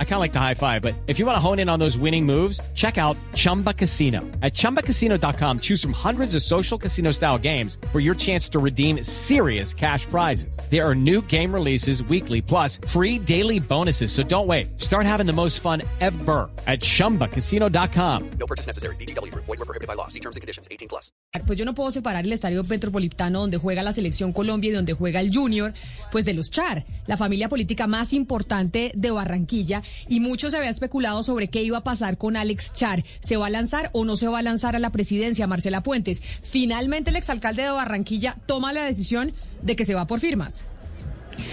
I kind of like the high five, but if you want to hone in on those winning moves, check out Chumba Casino. At ChumbaCasino.com, choose from hundreds of social casino style games for your chance to redeem serious cash prizes. There are new game releases weekly, plus free daily bonuses. So don't wait. Start having the most fun ever at ChumbaCasino.com. No purchase necessary. BGW. Void were prohibited by law. See terms and conditions. 18 plus. Ah, pues yo no puedo separar el estadio metropolitano donde juega la selección Colombia y donde juega el Junior, pues de los Char, la familia política más importante de Barranquilla. Y mucho se había especulado sobre qué iba a pasar con Alex Char. ¿Se va a lanzar o no se va a lanzar a la presidencia, Marcela Puentes? Finalmente el exalcalde de Barranquilla toma la decisión de que se va por firmas.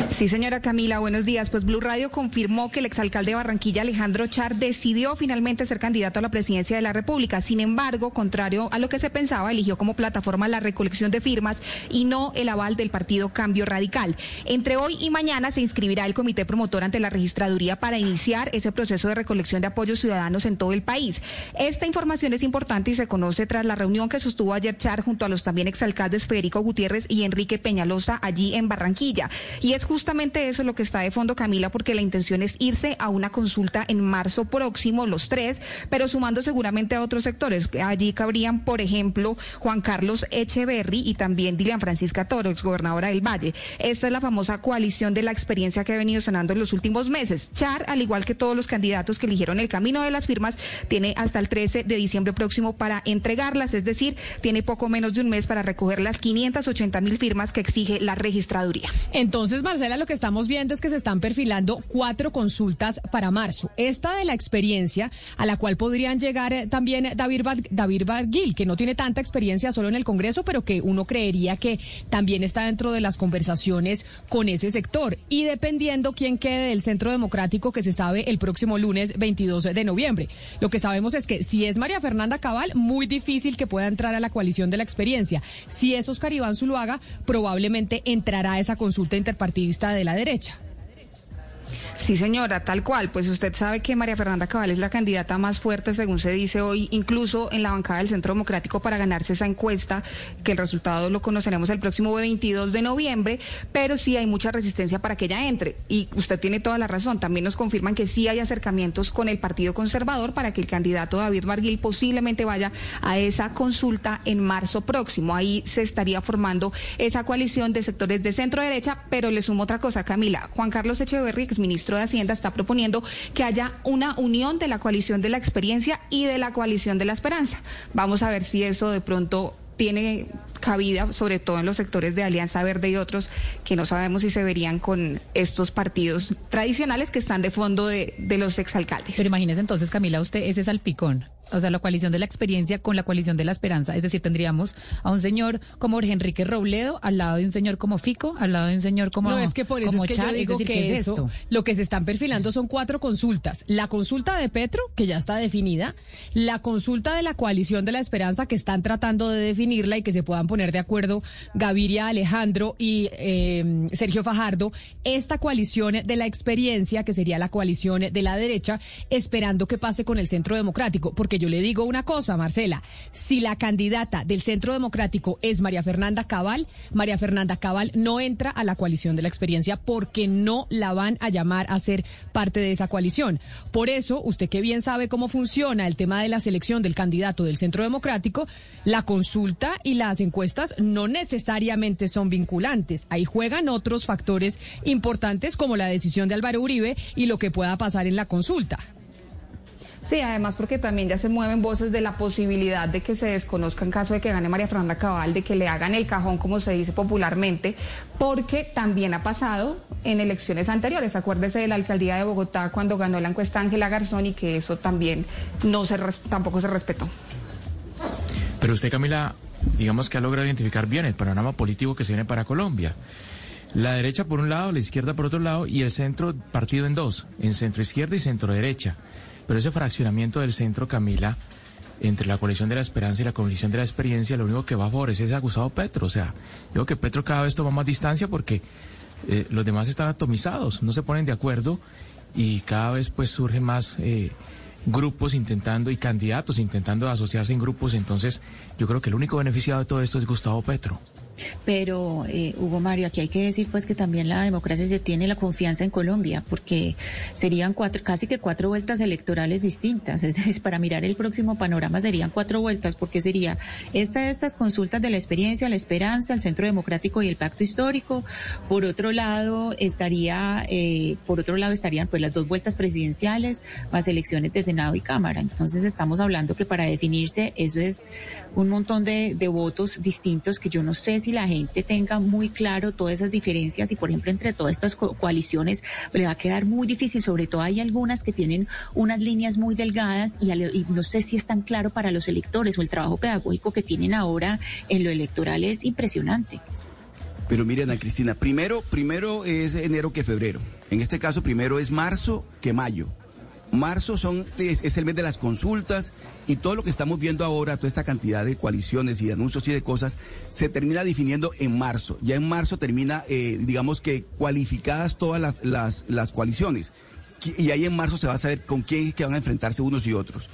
Sí, señora Camila, buenos días. Pues Blue Radio confirmó que el exalcalde de Barranquilla, Alejandro Char, decidió finalmente ser candidato a la presidencia de la República. Sin embargo, contrario a lo que se pensaba, eligió como plataforma la recolección de firmas y no el aval del partido Cambio Radical. Entre hoy y mañana se inscribirá el comité promotor ante la registraduría para iniciar ese proceso de recolección de apoyos ciudadanos en todo el país. Esta información es importante y se conoce tras la reunión que sostuvo ayer Char junto a los también exalcaldes Federico Gutiérrez y Enrique Peñalosa allí en Barranquilla. Es justamente eso lo que está de fondo, Camila, porque la intención es irse a una consulta en marzo próximo, los tres, pero sumando seguramente a otros sectores. Allí cabrían, por ejemplo, Juan Carlos Echeverry y también Dilian Francisca Toro, exgobernadora del Valle. Esta es la famosa coalición de la experiencia que ha venido sonando en los últimos meses. Char, al igual que todos los candidatos que eligieron el camino de las firmas, tiene hasta el 13 de diciembre próximo para entregarlas, es decir, tiene poco menos de un mes para recoger las 580 mil firmas que exige la registraduría. Entonces, Marcela, lo que estamos viendo es que se están perfilando cuatro consultas para marzo. Esta de la experiencia, a la cual podrían llegar eh, también David, David Barguil, que no tiene tanta experiencia solo en el Congreso, pero que uno creería que también está dentro de las conversaciones con ese sector. Y dependiendo quién quede del Centro Democrático, que se sabe el próximo lunes 22 de noviembre. Lo que sabemos es que si es María Fernanda Cabal, muy difícil que pueda entrar a la coalición de la experiencia. Si es Oscar Iván Zuluaga, probablemente entrará a esa consulta interpartidista de la derecha. Sí, señora, tal cual. Pues usted sabe que María Fernanda Cabal es la candidata más fuerte, según se dice hoy, incluso en la bancada del Centro Democrático para ganarse esa encuesta, que el resultado lo conoceremos el próximo 22 de noviembre, pero sí hay mucha resistencia para que ella entre. Y usted tiene toda la razón. También nos confirman que sí hay acercamientos con el Partido Conservador para que el candidato David Barguil posiblemente vaya a esa consulta en marzo próximo. Ahí se estaría formando esa coalición de sectores de centro derecha, pero le sumo otra cosa, Camila. Juan Carlos Echeverri, ministro de Hacienda, está proponiendo que haya una unión de la coalición de la experiencia y de la coalición de la esperanza. Vamos a ver si eso de pronto tiene cabida, sobre todo en los sectores de Alianza Verde y otros que no sabemos si se verían con estos partidos tradicionales que están de fondo de, de los exalcaldes. Pero imagínese entonces, Camila, usted ese salpicón o sea, la coalición de la experiencia con la coalición de la esperanza. Es decir, tendríamos a un señor como Jorge Enrique Robledo al lado de un señor como Fico, al lado de un señor como No, es que por eso es que yo digo que eso, lo que se están perfilando son cuatro consultas. La consulta de Petro, que ya está definida, la consulta de la coalición de la esperanza, que están tratando de definirla y que se puedan poner de acuerdo Gaviria Alejandro y eh, Sergio Fajardo, esta coalición de la experiencia, que sería la coalición de la derecha, esperando que pase con el centro democrático, porque yo le digo una cosa, Marcela, si la candidata del Centro Democrático es María Fernanda Cabal, María Fernanda Cabal no entra a la coalición de la experiencia porque no la van a llamar a ser parte de esa coalición. Por eso, usted que bien sabe cómo funciona el tema de la selección del candidato del Centro Democrático, la consulta y las encuestas no necesariamente son vinculantes. Ahí juegan otros factores importantes como la decisión de Álvaro Uribe y lo que pueda pasar en la consulta. Sí, además porque también ya se mueven voces de la posibilidad de que se desconozca en caso de que gane María Fernanda Cabal, de que le hagan el cajón, como se dice popularmente, porque también ha pasado en elecciones anteriores. Acuérdese de la alcaldía de Bogotá cuando ganó la encuesta Ángela Garzón y que eso también no se tampoco se respetó. Pero usted, Camila, digamos que ha logrado identificar bien el panorama político que se viene para Colombia. La derecha por un lado, la izquierda por otro lado y el centro partido en dos, en centro izquierda y centro derecha. Pero ese fraccionamiento del centro, Camila, entre la coalición de la esperanza y la coalición de la experiencia, lo único que va a favorecer es a Gustavo Petro. O sea, digo que Petro cada vez toma más distancia porque eh, los demás están atomizados, no se ponen de acuerdo y cada vez pues surge más eh, grupos intentando y candidatos intentando asociarse en grupos, entonces yo creo que el único beneficiado de todo esto es Gustavo Petro. Pero, eh, Hugo Mario, aquí hay que decir pues que también la democracia se tiene la confianza en Colombia, porque serían cuatro, casi que cuatro vueltas electorales distintas. Es decir, para mirar el próximo panorama serían cuatro vueltas, porque sería esta de estas consultas de la experiencia, la esperanza, el Centro Democrático y el Pacto Histórico. Por otro lado, estaría, eh, por otro lado estarían pues las dos vueltas presidenciales, más elecciones de Senado y Cámara. Entonces estamos hablando que para definirse eso es un montón de, de votos distintos que yo no sé si la gente tenga muy claro todas esas diferencias y, por ejemplo, entre todas estas coaliciones le va a quedar muy difícil. Sobre todo hay algunas que tienen unas líneas muy delgadas y, no sé si es tan claro para los electores o el trabajo pedagógico que tienen ahora en lo electoral es impresionante. Pero miren, Cristina, primero, primero es enero que febrero. En este caso, primero es marzo que mayo. Marzo son, es, el mes de las consultas y todo lo que estamos viendo ahora, toda esta cantidad de coaliciones y anuncios y de cosas, se termina definiendo en marzo. Ya en marzo termina, eh, digamos que cualificadas todas las, las, las coaliciones. Y ahí en marzo se va a saber con quién es que van a enfrentarse unos y otros.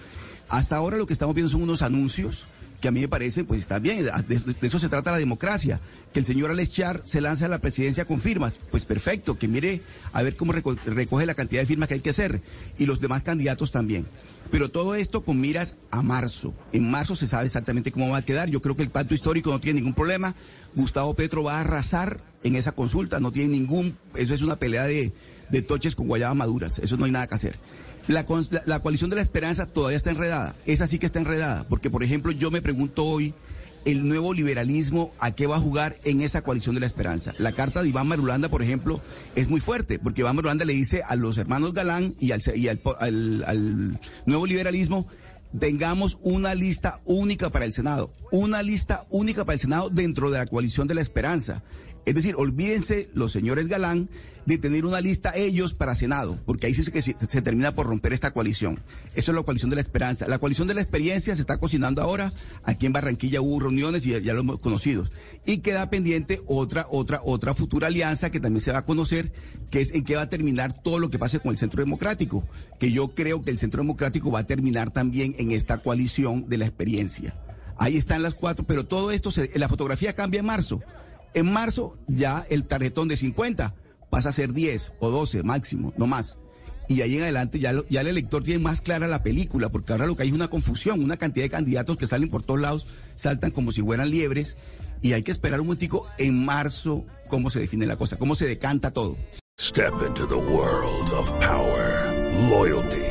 Hasta ahora lo que estamos viendo son unos anuncios que a mí me parece, pues está bien, de, eso se trata la democracia, que el señor Alex Char se lanza a la presidencia con firmas, pues perfecto, que mire a ver cómo recoge la cantidad de firmas que hay que hacer, y los demás candidatos también. Pero todo esto con miras a marzo. En marzo se sabe exactamente cómo va a quedar. Yo creo que el pacto histórico no tiene ningún problema. Gustavo Petro va a arrasar en esa consulta, no tiene ningún, eso es una pelea de, de toches con guayabas maduras, eso no hay nada que hacer. La, coalición de la esperanza todavía está enredada. Esa sí que está enredada. Porque, por ejemplo, yo me pregunto hoy, el nuevo liberalismo, ¿a qué va a jugar en esa coalición de la esperanza? La carta de Iván Marulanda, por ejemplo, es muy fuerte, porque Iván Marulanda le dice a los hermanos Galán y al, y al nuevo liberalismo, tengamos una lista única para el Senado, una lista única para el Senado dentro de la coalición de la esperanza. Es decir, olvídense los señores Galán de tener una lista ellos para Senado, porque ahí sí que se, termina por romper esta coalición. Eso es la coalición de la esperanza. La coalición de la experiencia se está cocinando ahora. Aquí en Barranquilla hubo reuniones y ya, lo hemos conocido. Y queda pendiente otra, otra, otra futura alianza que también se va a conocer, que es en qué va a terminar todo lo que pase con el Centro Democrático. Que yo creo que el Centro Democrático va a terminar también en esta coalición de la experiencia. Ahí están las cuatro, pero todo esto, se, la fotografía cambia en marzo. En marzo ya el tarjetón de 50 pasa a ser 10 o 12 máximo, no más. Y ahí en adelante ya, ya el elector tiene más clara la película, porque ahora lo que hay es una confusión, una cantidad de candidatos que salen por todos lados, saltan como si fueran liebres, y hay que esperar un momentico en marzo cómo se define la cosa, cómo se decanta todo. Step into the world of power, loyalty